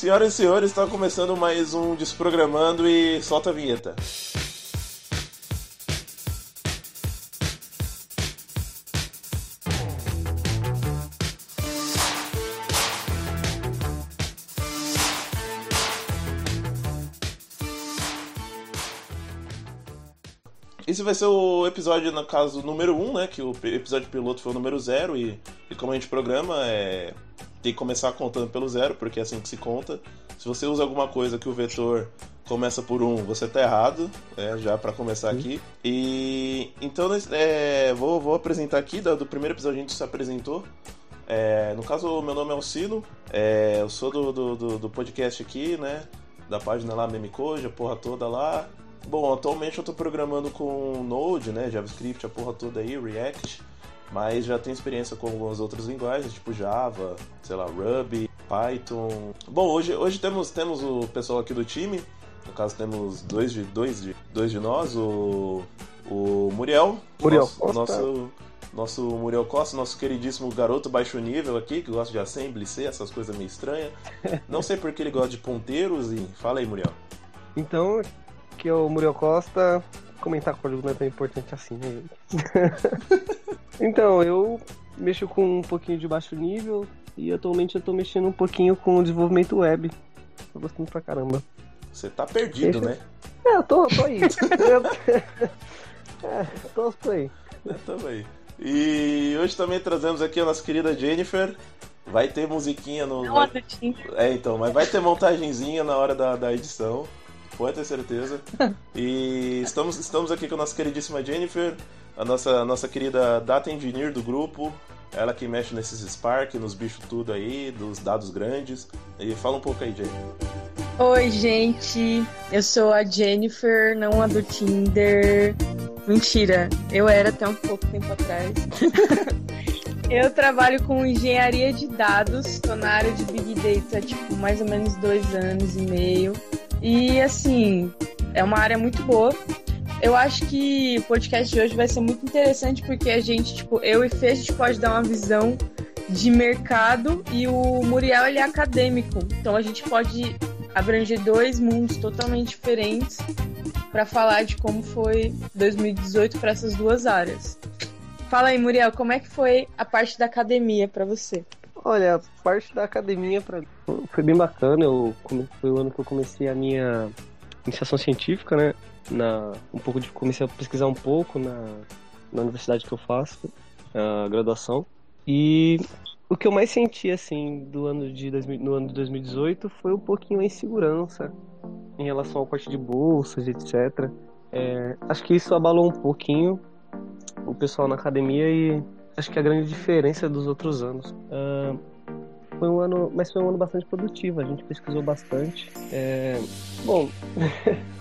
Senhoras e senhores, está começando mais um Desprogramando e solta a vinheta. Esse vai ser o episódio, no caso, número 1, um, né? Que o episódio piloto foi o número 0 e, e como a gente programa, é, tem que começar contando pelo zero, porque é assim que se conta. Se você usa alguma coisa que o vetor começa por um, você tá errado, né, já para começar aqui. E então é, vou, vou apresentar aqui, do, do, primeiro episódio a gente se apresentou. É, no caso, meu nome é Alcino, é, eu sou do, do, do, podcast aqui, né? Da página lá, Memecoja, a porra toda lá. Bom, atualmente eu tô programando com Node, né? JavaScript, a porra toda aí, React mas já tenho experiência com algumas outras linguagens, tipo Java, sei lá, Ruby, Python. Bom, hoje, hoje temos, temos o pessoal aqui do time, no caso temos dois de, dois de, dois de nós, o, o Muriel, Muriel nosso, nosso, nosso Muriel Costa, nosso queridíssimo garoto baixo nível aqui, que gosta de Assembly, C, essas coisas meio estranhas. Não sei porque ele gosta de ponteiros e... Fala aí, Muriel. Então, que é o Muriel Costa, comentar código não é tão importante assim, né? então, eu mexo com um pouquinho de baixo nível e atualmente eu tô mexendo um pouquinho com o desenvolvimento web. Tô gostando pra caramba. Você tá perdido, né? É, eu tô, tô aí. é, tô, tô aí. Eu também. E hoje também trazemos aqui a nossa querida Jennifer. Vai ter musiquinha no. Não, vai... É, então, mas vai ter montagenzinha na hora da, da edição pode ter certeza. E estamos, estamos aqui com a nossa queridíssima Jennifer, a nossa, nossa querida data engineer do grupo. Ela que mexe nesses Spark, nos bichos tudo aí, dos dados grandes. E fala um pouco aí, Jennifer. Oi, gente. Eu sou a Jennifer, não a do Tinder. Mentira, eu era até um pouco tempo atrás. eu trabalho com engenharia de dados, estou na área de Big Data, tipo, mais ou menos dois anos e meio. E assim, é uma área muito boa. Eu acho que o podcast de hoje vai ser muito interessante porque a gente, tipo, eu e Fê, a gente pode dar uma visão de mercado e o Muriel ele é acadêmico. Então a gente pode abranger dois mundos totalmente diferentes para falar de como foi 2018 para essas duas áreas. Fala aí, Muriel, como é que foi a parte da academia para você? Olha, a parte da academia pra... foi bem bacana. Eu foi o ano que eu comecei a minha iniciação científica, né? Na um pouco de comecei a pesquisar um pouco na, na universidade que eu faço, a graduação. E o que eu mais senti assim do ano de 2000, no ano de 2018 foi um pouquinho a insegurança em relação ao corte de bolsas, etc. É, acho que isso abalou um pouquinho o pessoal na academia e acho que a grande diferença dos outros anos. Uh, foi um ano, mas foi um ano bastante produtivo. A gente pesquisou bastante. É, bom,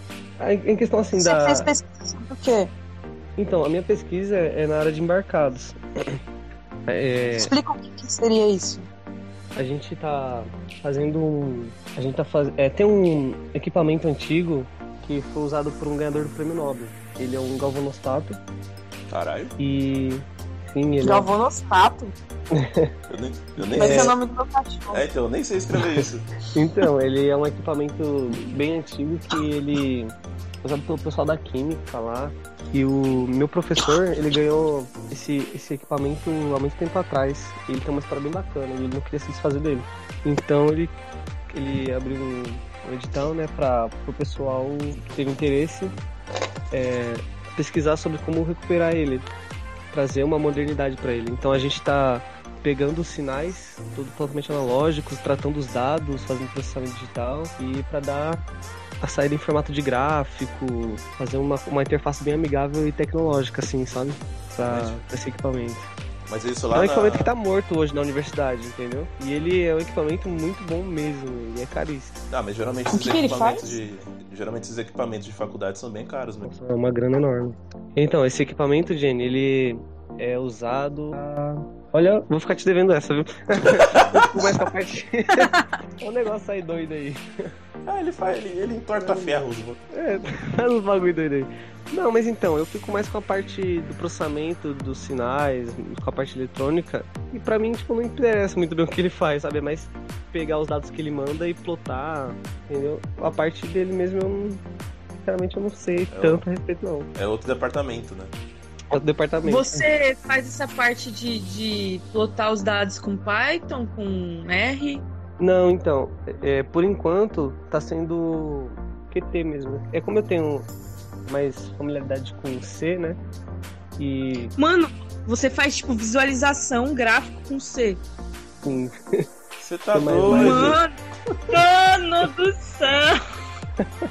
em questão assim Você da. Você fez pesquisa do quê? Então, a minha pesquisa é na área de embarcados. É... Explica o que seria isso. A gente tá fazendo um. A gente tá fazendo. É, tem um equipamento antigo que foi usado por um ganhador do prêmio Nobel. Ele é um galvanostato. Caralho. E Sim, ele Galvanostato? É... eu nem, eu nem Vai ser o nome do meu cachorro. É, então, eu nem sei escrever isso. então, ele é um equipamento bem antigo que ele usado pelo pessoal da química lá. E o meu professor, ele ganhou esse, esse equipamento há muito tempo atrás. Ele tem uma história bem bacana e ele não queria se desfazer dele. Então ele, ele abriu um, um edital, né, para o pessoal que teve interesse é, pesquisar sobre como recuperar ele trazer uma modernidade para ele. Então a gente está pegando os sinais, tudo totalmente analógicos, tratando os dados, fazendo processamento digital e para dar a saída em formato de gráfico, fazer uma, uma interface bem amigável e tecnológica, assim, sabe? Para esse equipamento. Mas isso lá é um na... equipamento que tá morto hoje na universidade, entendeu? E ele é um equipamento muito bom mesmo, e é caríssimo. Ah, mas geralmente esses equipamentos de. Geralmente esses equipamentos de faculdade são bem caros mesmo. É uma grana enorme. Então, esse equipamento, Jenny, ele é usado. Olha, vou ficar te devendo essa, viu? Começa a parte. o negócio aí doido aí. Ah, ele faz, ele, ele entorta ferros. É, faz uns bagulho doido aí. Não, mas então, eu fico mais com a parte do processamento dos sinais, com a parte eletrônica, e pra mim, tipo, não interessa muito bem o que ele faz, sabe? É mais pegar os dados que ele manda e plotar, entendeu? A parte dele mesmo eu não. Sinceramente eu não sei É tanto a respeito, não. É outro departamento, né? Departamento. Você faz essa parte de, de plotar os dados com Python, com R? Não, então, é, por enquanto tá sendo QT mesmo. É como eu tenho mais familiaridade com C, né? E Mano, você faz tipo visualização gráfico com C. sim, Você tá doido. Mano, mano do céu!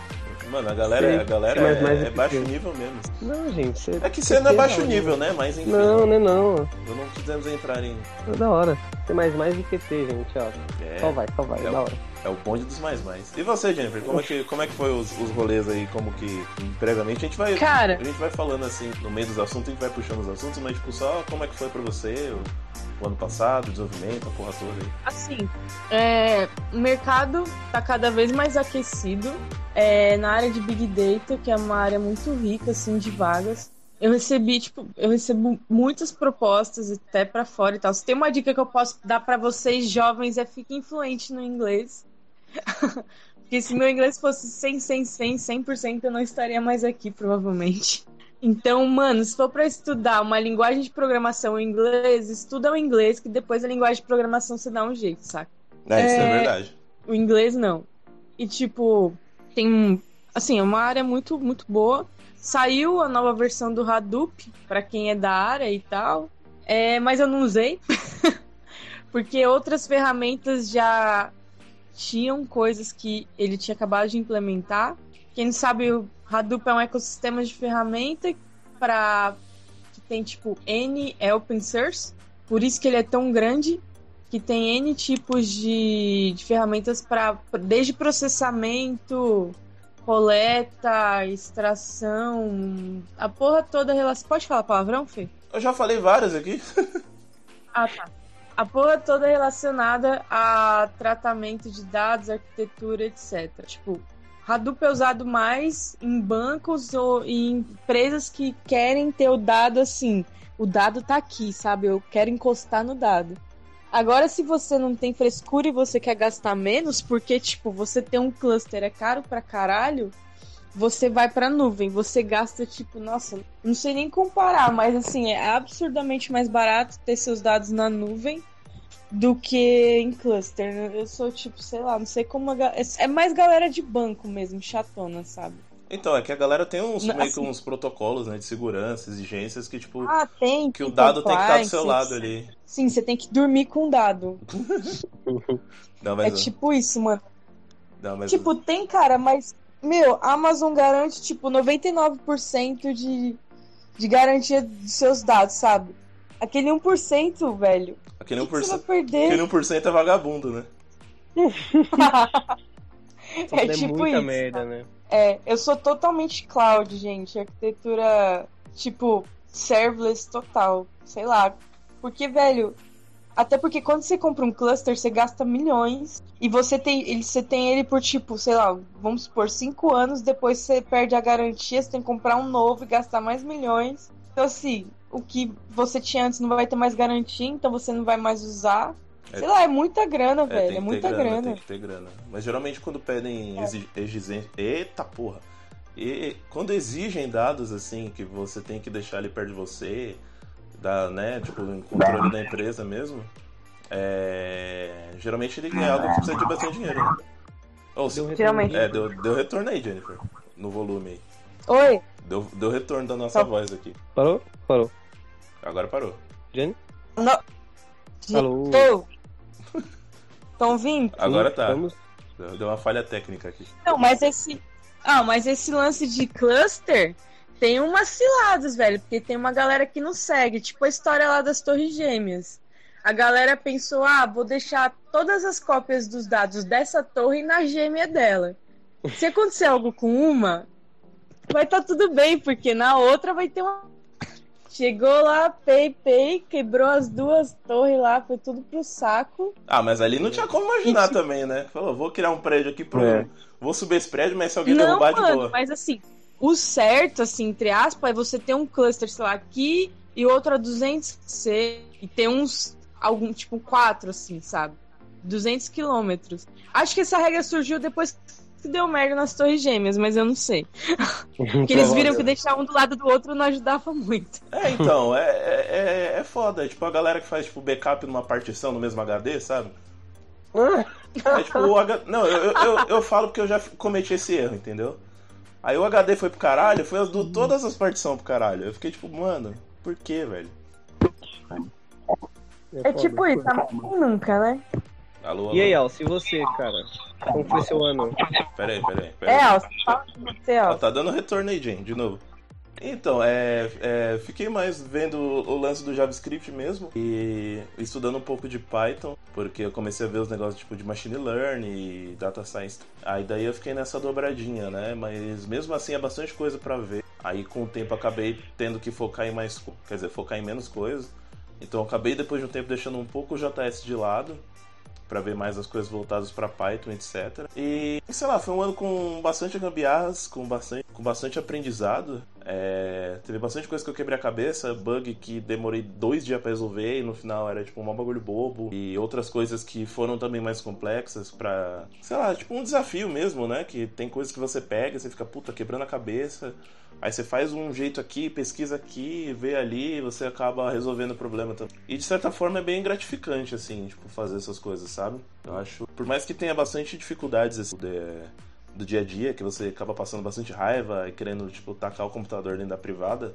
Mano, a galera, Sei. a galera mais- é, mais é que baixo nível mesmo. não, gente, você É que você não é baixo não, nível, né? Mas enfim. Não, né, não. Eu não quisemos entrar em. É da hora. Tem mais mais do QT, gente, ó. É, Só vai, só vai, é É. da hora. é o bonde dos mais mais. E você, Jennifer, como é que, como é que foi os, os rolês aí, como que previamente? A gente vai. Cara. A gente vai falando assim, no meio dos assuntos, a gente vai puxando os assuntos, mas tipo, só como é que foi pra você o, o ano passado, desenvolvimento, a porra toda aí. Assim, é, o mercado tá cada vez mais aquecido. É, na área de Big Data, que é uma área muito rica, assim, de vagas. Eu recebi, tipo, eu recebo muitas propostas até pra fora e tal. Se tem uma dica que eu posso dar pra vocês jovens é fiquem influente no inglês. Porque se meu inglês fosse 100, 100, 100, 100%, eu não estaria mais aqui, provavelmente. Então, mano, se for pra estudar uma linguagem de programação em inglês, estuda o inglês, que depois a linguagem de programação você dá um jeito, saca? É, isso é É. verdade. O inglês não. E tipo, tem um, assim, é uma área muito muito boa. Saiu a nova versão do Hadoop pra quem é da área e tal. É, mas eu não usei. Porque outras ferramentas já tinham coisas que ele tinha acabado de implementar. Quem não sabe, Hadoop é um ecossistema de ferramenta para que tem tipo N é open source. Por isso que ele é tão grande que tem N tipos de, de ferramentas para desde processamento, coleta, extração, a porra toda relação. Pode falar palavrão, Fê? Eu já falei várias aqui. Ah, tá. A porra toda relacionada a tratamento de dados, arquitetura, etc. Tipo, Hadoop é usado mais em bancos ou em empresas que querem ter o dado assim. O dado tá aqui, sabe? Eu quero encostar no dado. Agora, se você não tem frescura e você quer gastar menos, porque, tipo, você tem um cluster é caro pra caralho, você vai pra nuvem. Você gasta, tipo, nossa, não sei nem comparar, mas assim, é absurdamente mais barato ter seus dados na nuvem do que em cluster. Eu sou, tipo, sei lá, não sei como. a ga- É mais galera de banco mesmo, chatona, sabe? Então, é que a galera tem uns, Não, meio que assim- uns protocolos, né, de segurança, exigências que, tipo, Ah, tem. que o tem dado tem que estar do seu lado ali. Sim, você tem que dormir com o dado. Não, É tipo isso, mano. não, mas Tipo, tem, cara, mas, meu, a Amazon garante, tipo, 99% de, de garantia dos seus dados, sabe? Aquele 1%, velho. aquele O que, que você vai 1%, perder? aquele 1% é vagabundo, né? É que tipo muita isso. merda, né? É, eu sou totalmente cloud, gente. Arquitetura, tipo, serverless total. Sei lá. Porque, velho. Até porque quando você compra um cluster, você gasta milhões. E você tem ele, você tem ele por, tipo, sei lá, vamos supor, cinco anos. Depois você perde a garantia, você tem que comprar um novo e gastar mais milhões. Então, assim, o que você tinha antes não vai ter mais garantia, então você não vai mais usar. É. Sei lá, é muita grana, É, velho. É muita grana, grana. tem que ter grana. Mas geralmente quando pedem exigência. Eita porra! E quando exigem dados assim, que você tem que deixar ele perto de você, da, né, tipo, em controle da empresa mesmo, é, geralmente ele é algo que precisa de bastante dinheiro, né? Ou se- Deu retorno Geralmente. aqui. é, deu, deu retorno aí, Jennifer, no volume aí. Oi? Deu, deu retorno da nossa voz aqui. Parou? Parou. Agora parou. Jenny? Não. Alô? Estão ouvindo? Agora tá. Vamos... Deu deu uma falha técnica aqui. Não, mas esse. Ah, mas esse lance de cluster tem umas ciladas, velho. Porque tem uma galera que não segue. Tipo a história lá das Torres Gêmeas. A galera pensou, ah, vou deixar todas as cópias dos dados dessa torre na gêmea dela. Se acontecer algo com uma, vai estar tudo bem, porque na outra vai ter uma. Chegou lá, pei, pei, quebrou as duas torres lá, foi tudo pro saco. Ah, mas ali não tinha como imaginar Isso. também, né? Falou, vou criar um prédio aqui pro. É. Vou subir esse prédio, mas se alguém Não, derrubar de mano, boa. mas assim, o certo, assim, entre aspas, é você ter um cluster, sei lá, aqui e outro a 200C e ter uns, algum, tipo, quatro, assim, sabe? 200 quilômetros. Acho que essa regra surgiu depois que deu merda nas torres gêmeas, mas eu não sei. Porque eles viram que deixar um do lado do outro não ajudava muito. É, então, é, é, é, é foda. É tipo a galera que faz tipo backup numa partição no mesmo HD, sabe? É tipo o H... Não, eu, eu, eu falo porque eu já cometi esse erro, entendeu? Aí o HD foi pro caralho, foi as do, todas as partições pro caralho. Eu fiquei tipo, mano, por que, velho? É, tipo isso, tá nunca, né? Alô, alô. E aí, Alce, e você, cara? Como foi seu ano? Peraí, peraí, peraí. É, Alce, fala de você, Ó, Alce. tá dando retorno aí, Jen, de novo. Então, é, é, fiquei mais vendo o lance do JavaScript mesmo e estudando um pouco de Python, porque eu comecei a ver os negócios tipo de machine learning e data science. Aí daí eu fiquei nessa dobradinha, né? Mas mesmo assim é bastante coisa pra ver. Aí com o tempo eu acabei tendo que focar em mais, quer dizer, focar em menos coisas. Então eu acabei depois de um tempo deixando um pouco o JS de lado Pra ver mais as coisas voltadas pra Python, etc. E, sei lá, foi um ano com bastante gambiarras, com bastante, com bastante aprendizado. É, teve bastante coisa que eu quebrei a cabeça, bug que demorei dois dias pra resolver e no final era tipo um bagulho bobo. E outras coisas que foram também mais complexas pra, sei lá, tipo um desafio mesmo, né? Que tem coisas que você pega, você fica, puta, quebrando a cabeça. Aí você faz um jeito aqui, pesquisa aqui, vê ali, você acaba resolvendo o problema também. E de certa forma é bem gratificante, assim, tipo, fazer essas coisas, sabe? Eu acho. Por mais que tenha bastante dificuldades assim, de- do dia a dia, que você acaba passando bastante raiva e querendo, tipo, tacar o computador dentro da privada.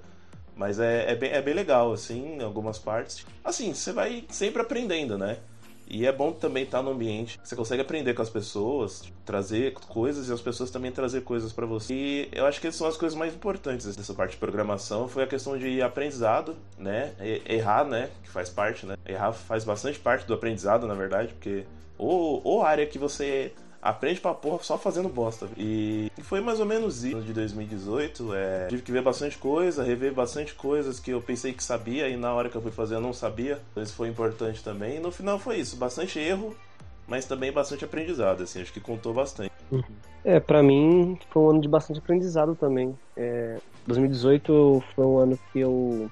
Mas é, é, bem, é bem legal, assim, em algumas partes. Assim, você vai sempre aprendendo, né? E é bom também estar no ambiente você consegue aprender com as pessoas, trazer coisas e as pessoas também trazer coisas pra você. E eu acho que essas são as coisas mais importantes dessa parte de programação. Foi a questão de aprendizado, né? Errar, né? Que faz parte, né? Errar faz bastante parte do aprendizado, na verdade, porque ou, ou área que você aprende pra porra só fazendo bosta. E foi mais ou menos isso de 2018. É, tive que ver bastante coisa, rever bastante coisas que eu pensei que sabia e na hora que eu fui fazer eu não sabia. Então isso foi importante também. E no final foi isso, bastante erro, mas também bastante aprendizado, assim, acho que contou bastante. É, pra mim foi um ano de bastante aprendizado também. É, 2018 foi um ano que eu.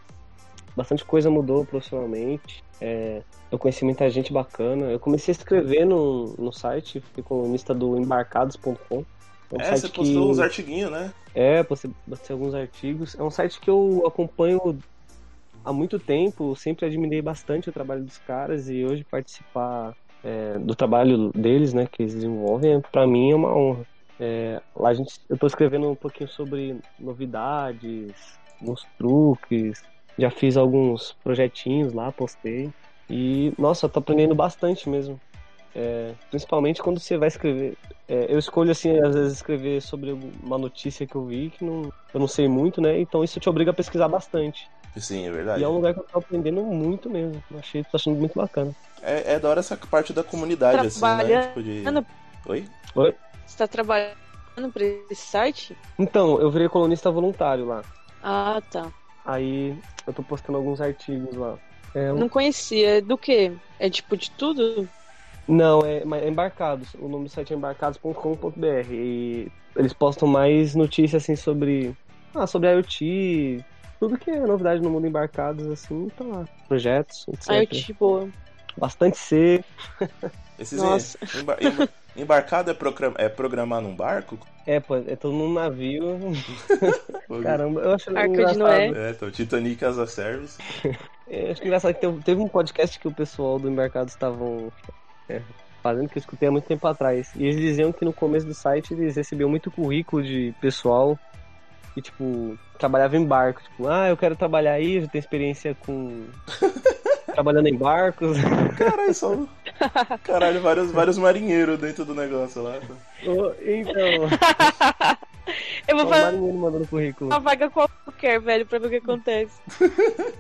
Bastante coisa mudou profissionalmente. É, eu conheci muita gente bacana. Eu comecei a escrever no, no site, fui colunista do embarcados.com. É um É, você postou que. uns artiguinhos, né? É, postei, postei alguns artigos. É um site que eu acompanho há muito tempo, sempre admirei bastante o trabalho dos caras e hoje participar é, do trabalho deles, né, que eles desenvolvem, para mim é uma honra. É, lá a gente, eu tô escrevendo um pouquinho sobre novidades, alguns truques, já fiz alguns projetinhos lá, postei. E, nossa, tô aprendendo bastante mesmo. É, principalmente quando você vai escrever. É, eu escolho, assim, às vezes escrever sobre uma notícia que eu vi que não, eu não sei muito, né? Então isso te obriga a pesquisar bastante. Sim, é verdade. E é um lugar que eu tô aprendendo muito mesmo. Achei, tô achando muito bacana. É, é da hora essa parte da comunidade, assim, né? Tipo de... Oi? Você tá trabalhando pra esse site? Então, eu virei colunista voluntário lá. Ah, tá. Aí eu tô postando alguns artigos lá. É, um- Não conhecia. É Do que? É tipo de tudo? Não, é, é Embarcados. O nome do site é embarcados.com.br. E eles postam mais notícias assim sobre. Ah, sobre IoT. Tudo que é novidade no mundo embarcados, assim, tá lá. Projetos, etc. Eu, tipo, Bastante C. Esses Nossa. emba- emba- embarcado é, program- é programar num barco? É, pô, é todo num navio. Caramba, eu acho Arca de engraçado. Noé. É, então Titanic as a Service. É, acho engraçado que teve, teve um podcast que o pessoal do Embarcados estavam é, fazendo, que eu escutei há muito tempo atrás. E eles diziam que no começo do site eles recebiam muito currículo de pessoal que, tipo, trabalhava em barco. Tipo, ah, eu quero trabalhar aí, eu já tenho experiência com. Trabalhando em barcos. Caralho, só... Caralho, vários, vários marinheiros dentro do negócio lá. Oh, então, eu vou fazer currículo. uma vaga qualquer, velho, pra ver o que acontece.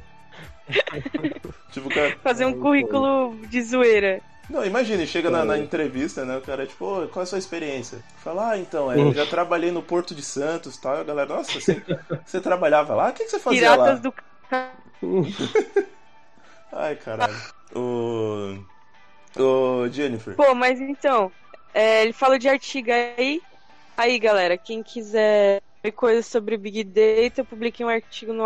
Tipo, cara... Fazer um currículo de zoeira. Não, imagine, chega na, É. na entrevista, né? O cara, tipo, "Ô, qual é a sua experiência? Fala, ah, então, é, eu já trabalhei no Porto de Santos e tal. E a galera, nossa, você, você trabalhava lá? O que, que você fazia Piratas lá? do. Ai, caralho. O. Ô, Jennifer. Pô, mas então, é, ele falou de artigo aí. Aí, galera, quem quiser coisas sobre Big Data, eu publiquei um artigo no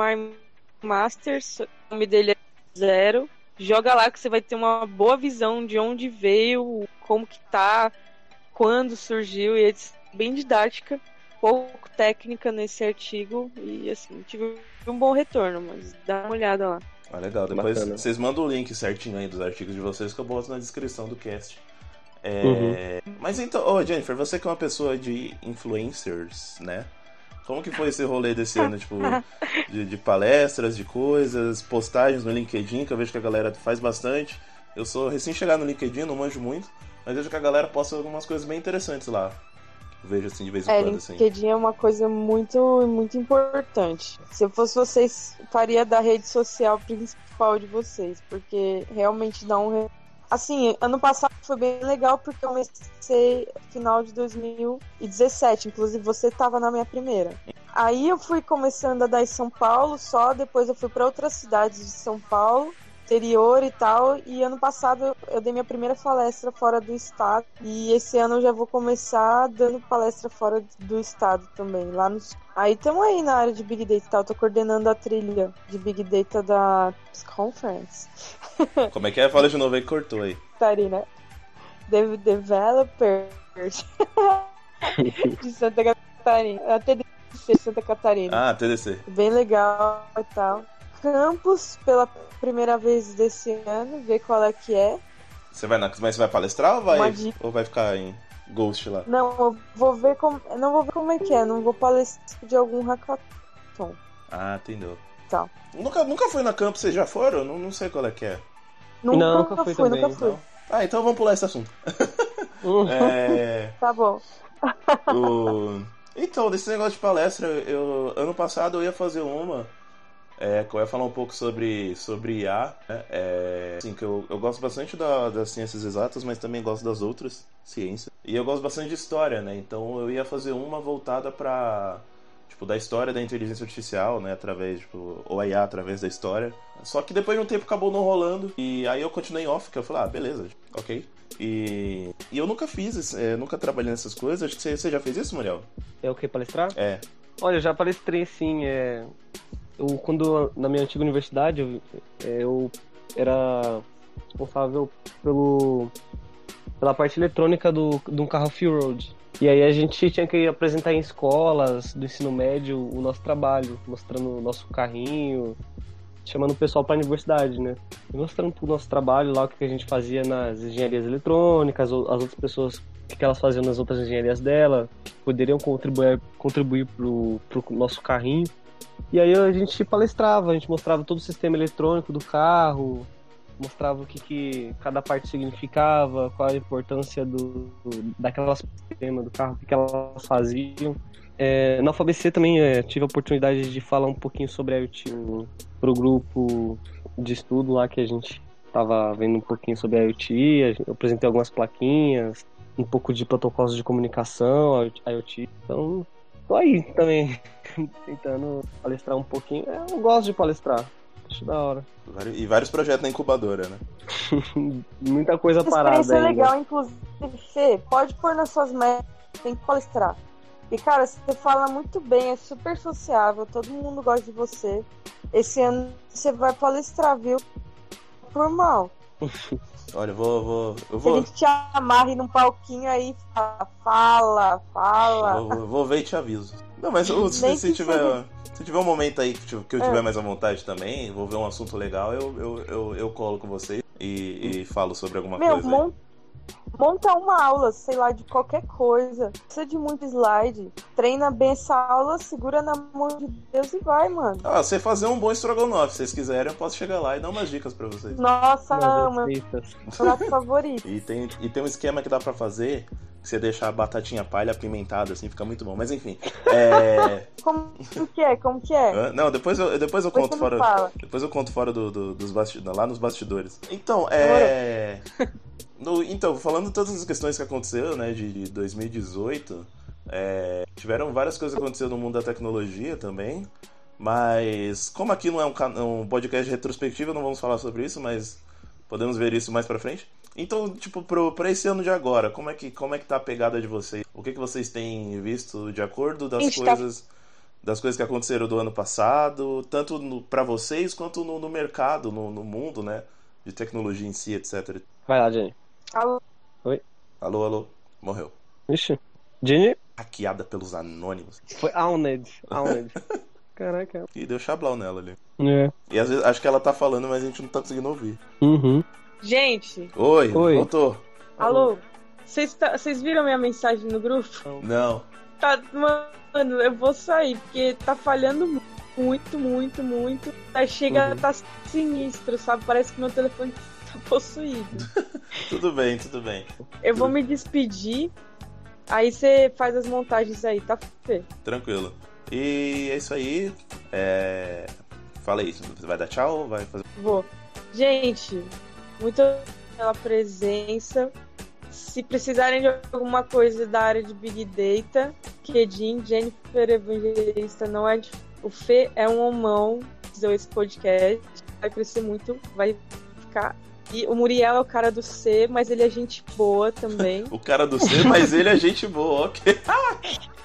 iMasters, o nome dele é Zero. Joga lá que você vai ter uma boa visão de onde veio, como que tá, quando surgiu, e é bem didática, pouco técnica nesse artigo, e assim, tive um bom retorno, mas dá uma olhada lá. Ah, legal. Depois Bacana. vocês mandam o link certinho aí dos artigos de vocês que eu boto na descrição do cast. É... Uhum. Mas então, ô oh, Jennifer, você que é uma pessoa de influencers, né? Como que foi esse rolê desse ano, tipo, de, de, palestras, de coisas, postagens no LinkedIn, que eu vejo que a galera faz bastante. Eu sou recém-chegado no LinkedIn, não manjo muito, mas vejo que a galera posta algumas coisas bem interessantes lá. Vejo assim de vez em é, quando, assim. LinkedIn é uma coisa muito, muito importante. Se eu fosse vocês, faria da rede social principal de vocês, porque realmente dá um Assim, ano passado foi bem legal porque eu comecei final de 2017, inclusive você estava na minha primeira. Aí eu fui começando a dar em São Paulo só, depois eu fui para outras cidades de São Paulo, interior e tal, e ano passado eu dei minha primeira palestra fora do estado, e esse ano eu já vou começar dando palestra fora do estado também, lá nos Aí estamos aí na área de Big Data, tá? Eu tô coordenando a trilha de Big Data da Conference. Como é que é? Fala de novo aí que cortou aí. Catarina. De Developers de Santa Catarina. A TDC de Santa Catarina. Ah, TDC. Bem legal e tal. Campus pela primeira vez desse ano, ver qual é que é. Você vai na... Mas você vai palestrar ou vai, ou vai ficar em Ghost lá? Não, eu vou ver como. Não vou ver como é que é, não vou palestrar de algum hackathon. Ah, entendeu. Tá. Nunca, nunca fui na Campus, vocês já foram? Não, não sei qual é que é. Nunca, não, nunca fui, fui nunca fui. Então. Ah, então vamos pular esse assunto. é... Tá bom. o... Então, desse negócio de palestra, eu ano passado eu ia fazer uma. É, eu ia falar um pouco sobre, sobre IA. Né? É, assim, que eu, eu gosto bastante da, das ciências exatas, mas também gosto das outras ciências. E eu gosto bastante de história, né? Então eu ia fazer uma voltada para tipo, da história da inteligência artificial, né, através, tipo, ou a IA através da história. Só que depois de um tempo acabou não rolando, e aí eu continuei off, que eu falei, ah, beleza, ok. E, e eu nunca fiz, é, nunca trabalhei nessas coisas, acho que você, você já fez isso, Muriel? É o que, palestrar? É. Olha, eu já palestrei, sim, é... Eu, quando, na minha antiga universidade, eu, é, eu era responsável pelo, pela parte eletrônica do, de um carro off-road. E aí a gente tinha que apresentar em escolas do ensino médio o nosso trabalho, mostrando o nosso carrinho, chamando o pessoal para a universidade, né? E mostrando o nosso trabalho lá, o que a gente fazia nas engenharias eletrônicas, as outras pessoas, o que elas faziam nas outras engenharias dela, poderiam contribuir, contribuir pro, pro nosso carrinho. E aí a gente palestrava, a gente mostrava todo o sistema eletrônico do carro, mostrava o que, que cada parte significava, qual a importância do, do daquela sistema do carro, o que, que elas faziam. É, na UFABC também é, tive a oportunidade de falar um pouquinho sobre IoT para o grupo de estudo lá que a gente estava vendo um pouquinho sobre IoT, eu apresentei algumas plaquinhas, um pouco de protocolos de comunicação, IoT. Então, tô aí também, tentando palestrar um pouquinho. É, eu gosto de palestrar. Acho da hora. E vários projetos na incubadora, né? Muita coisa parada Experiência ainda. legal, inclusive, Fê, pode pôr nas suas metas, tem que palestrar. E, cara, você fala muito bem, é super sociável, todo mundo gosta de você. Esse ano você vai palestrar, viu? Por mal. Olha, eu vou, vou, eu vou. Se a gente te amarre num palquinho aí, fala, fala. fala. Vou, vou, ver e te aviso. Não, mas se, se tiver. Se tiver um momento aí que, que eu tiver é. mais à vontade também, vou ver um assunto legal, eu, eu, eu, eu colo com vocês e, e falo sobre alguma Meu, coisa. Mon monta uma aula, sei lá, de qualquer coisa. Precisa de muito slide. Treina bem essa aula, segura na mão de Deus e vai, mano. Ah, você fazer um bom estrogonofe, se vocês quiserem, eu posso chegar lá e dar umas dicas pra vocês. Nossa, amo. Prato favorito. E tem, e tem um esquema que dá pra fazer você deixa a batatinha palha apimentada, assim, fica muito bom. Mas enfim. É... Como que é? Como que é? Não, depois eu, depois eu depois conto fora. Fala. Depois eu conto fora do, do dos bastidores, lá nos bastidores. Então, é. No, então, falando todas as questões que aconteceram, né, de 2018, é, tiveram várias coisas acontecendo no mundo da tecnologia também. Mas, como aqui não é um, um podcast retrospectivo, não vamos falar sobre isso, mas podemos ver isso mais pra frente. Então, tipo, pro, pra esse ano de agora, como é que, como é que tá a pegada de vocês? O que, que vocês têm visto de acordo das tá coisas. Tá... das coisas que aconteceram do ano passado, tanto para vocês quanto no, no mercado, no, no, mundo, né? De tecnologia em si, etc. Vai lá, Jenny. Alô? Oi? Alô, alô. Morreu. Ixi. Jenny? Hackeada pelos anônimos. Foi Auned. Auned. Caraca. E deu chablau nela ali. É. E às vezes acho que ela tá falando, mas a gente não tá conseguindo ouvir. Uhum. Gente, Oi, Oi. voltou. alô? Vocês tá- vocês viram minha mensagem no grupo? Não. Tá, mano, eu vou sair, porque tá falhando muito, muito, muito. Tá, chega, Uhum. tá sinistro, sabe? Parece que meu telefone tá possuído. Tudo bem, tudo bem. Eu vou me despedir, aí você faz as montagens aí, tá? Fê? Tranquilo. E é isso aí. É... Fala aí, você vai dar tchau? Vai fazer. Vou. Gente, muito pela presença. Se precisarem de alguma coisa da área de Big Data, Kedin, Jennifer Evangelista não é. de- O Fê é um homão, fizer esse podcast. Vai crescer muito, vai ficar. E o Muriel é o cara do C, mas ele é gente boa também. O cara do C, mas ele é gente boa, ok.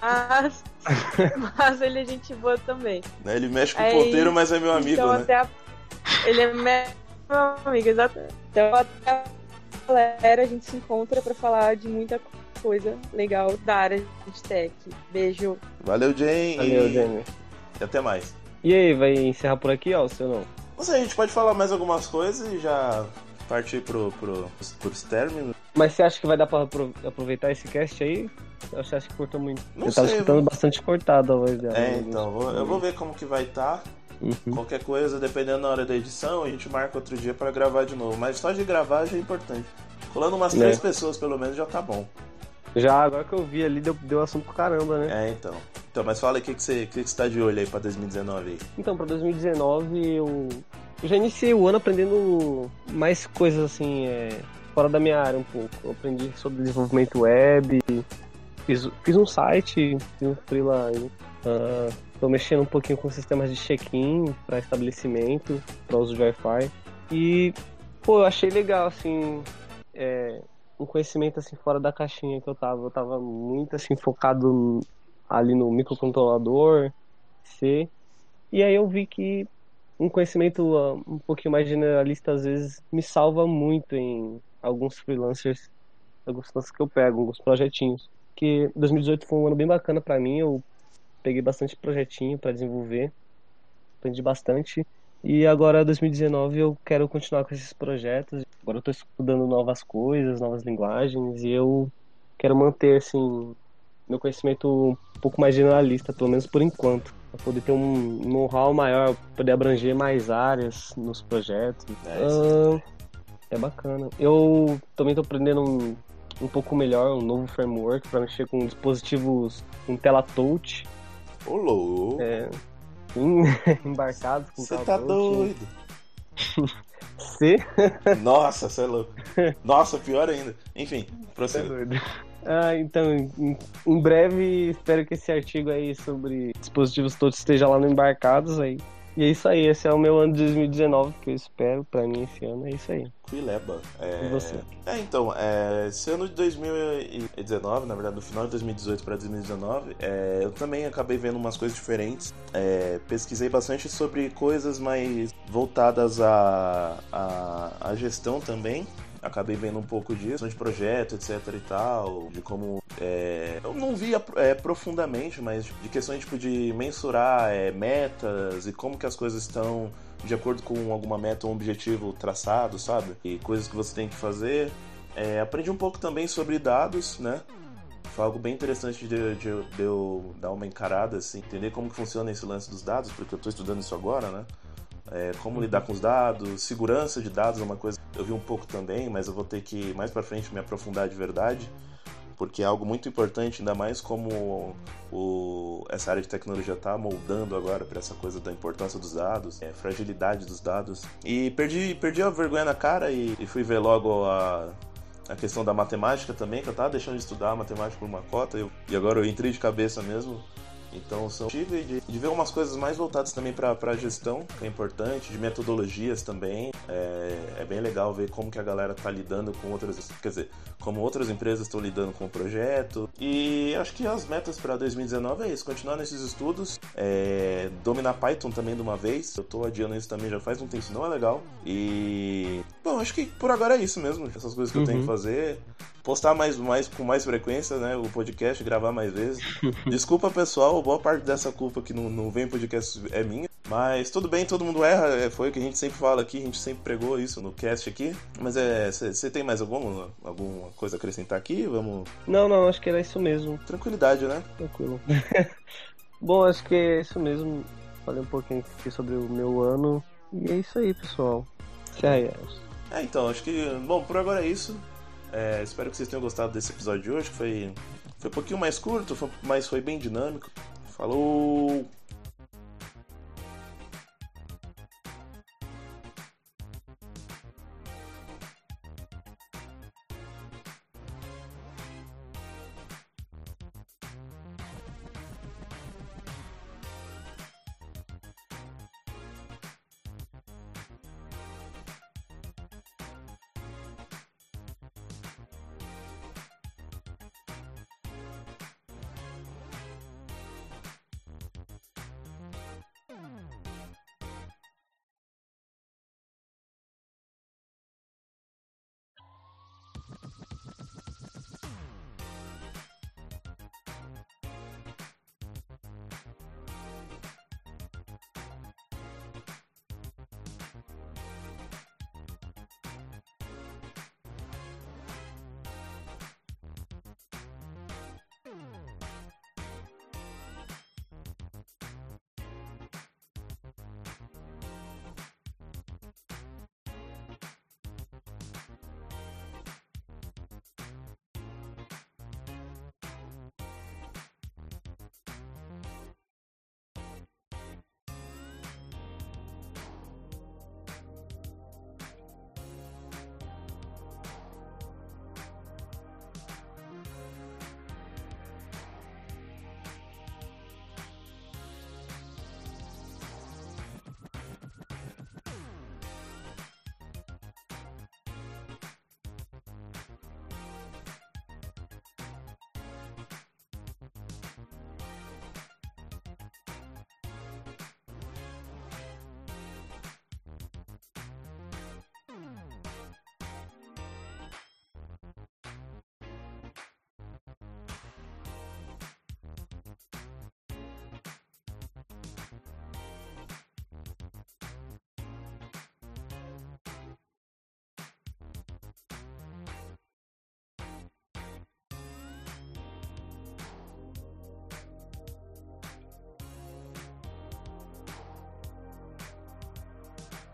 Mas, mas ele é gente boa também. Né, Ele mexe com É o ponteiro, isso. mas é meu amigo, então né? até a... Ele é me- meu amigo, exatamente. Então até a galera a gente se encontra pra falar de muita coisa legal da área de tech. Beijo. Valeu, Jane. Valeu, e... Jenny. e até mais. E aí, vai encerrar por aqui, ó, ou não? Não sei, a gente pode falar mais algumas coisas e já partir pro, pro, pros términos. Mas você acha que vai dar pra apro- aproveitar esse cast aí? Eu acho que cortou muito. Não eu tava sei, escutando vamos- bastante cortado a voz dela. É, então, vou- eu vou ver como que vai estar. Uhum. Qualquer coisa, dependendo da hora da edição, a gente marca outro dia pra gravar de novo. Mas só de gravar já é importante. Colando umas É. três pessoas, pelo menos, já tá bom. Já agora que eu vi ali, deu, deu assunto pro caramba, né? É, então. Então, mas fala aí o que, que, você, o que, que você tá de olho aí pra 2019 aí. Então, pra 2019, eu, eu já iniciei o ano aprendendo mais coisas assim, é, fora da minha área um pouco. Eu aprendi sobre desenvolvimento web, fiz, fiz um site, fiz um freela aí. Ah, tô mexendo um pouquinho com sistemas de check-in para estabelecimento, para uso de Wi-Fi. E, pô, eu achei legal, assim, é, um conhecimento assim fora da caixinha que eu tava. Eu tava muito assim focado ali no microcontrolador, C. E aí eu vi que um conhecimento ah, um pouquinho mais generalista às vezes me salva muito em alguns freelancers, alguns freelancers que eu pego, alguns projetinhos. Que 2018 foi um ano bem bacana pra mim, eu peguei bastante projetinho pra desenvolver, aprendi bastante. E agora 2019 eu quero continuar com esses projetos. Agora eu tô estudando novas coisas, novas linguagens e eu quero manter assim meu conhecimento um pouco mais generalista, pelo menos por enquanto, para poder ter um know-how maior, poder abranger mais áreas nos projetos. É. Ah, é bacana. Eu também tô aprendendo um, pouco melhor um novo framework para mexer com dispositivos com tela touch, Ô, louco. é, em- embarcados com Você tá touch. doido. C Nossa, você é louco. Nossa, pior ainda. Enfim, É prossiga. doido. Ah, então, em, em breve, espero que esse artigo aí sobre dispositivos todos esteja lá no Embarcados aí. E é isso aí, esse é o meu ano de 2019 que eu espero pra mim esse ano, é isso aí. Quileba. É... E você? É, então, é, esse ano de 2019, na verdade, do final de 2018 para 2019, é, eu também acabei vendo umas coisas diferentes. É, pesquisei bastante sobre coisas mais voltadas à, à, à gestão também. Acabei vendo um pouco disso, de projeto, etc e tal, de como. é, eu não via é, profundamente, mas de questões tipo de mensurar é, metas e como que as coisas estão de acordo com alguma meta ou um objetivo traçado, sabe? E coisas que você tem que fazer. É, aprendi um pouco também sobre dados, né? Foi algo bem interessante de, de- de eu dar uma encarada, assim, entender como que funciona esse lance dos dados, porque eu estou estudando isso agora, né? É, como lidar com os dados, segurança de dados é uma coisa que eu vi um pouco também, mas eu vou ter que mais pra frente me aprofundar de verdade, porque é algo muito importante, ainda mais como o, essa área de tecnologia está moldando agora para essa coisa da importância dos dados, é, fragilidade dos dados. E perdi, perdi a vergonha na cara e, e fui ver logo a, a questão da matemática também, que eu tava deixando de estudar matemática por uma cota, eu- e agora eu entrei de cabeça mesmo. Então são de, de ver umas coisas mais voltadas também para a gestão, que é importante, de metodologias também. É, é, bem legal ver como que a galera tá lidando com outras, quer dizer, como outras empresas estão lidando com o projeto. E acho que as metas para 2019 é isso, continuar nesses estudos, é, dominar Python também de uma vez. Eu tô adiando isso também já faz um tempo, não é legal. E bom, acho que por agora é isso mesmo, essas coisas que uhum. eu tenho que uhum. fazer postar mais, mais com mais frequência, né? O podcast, gravar mais vezes. Desculpa, pessoal, boa parte dessa culpa que não, não vem podcast é minha. Mas tudo bem, todo mundo erra, é, foi o que a gente sempre fala aqui, a gente sempre pregou isso no cast aqui. Mas é. Você tem mais alguma, alguma coisa a acrescentar aqui? Vamos. Não, não, acho que era isso mesmo. Tranquilidade, né? Tranquilo. Bom, acho que é isso mesmo. Falei um pouquinho aqui sobre o meu ano. E é isso aí, pessoal. Tchau. É, então, acho que. Bom, por agora é isso. É, espero que vocês tenham gostado desse episódio de hoje, foi, foi um pouquinho mais curto, foi, mas foi bem dinâmico. Falou!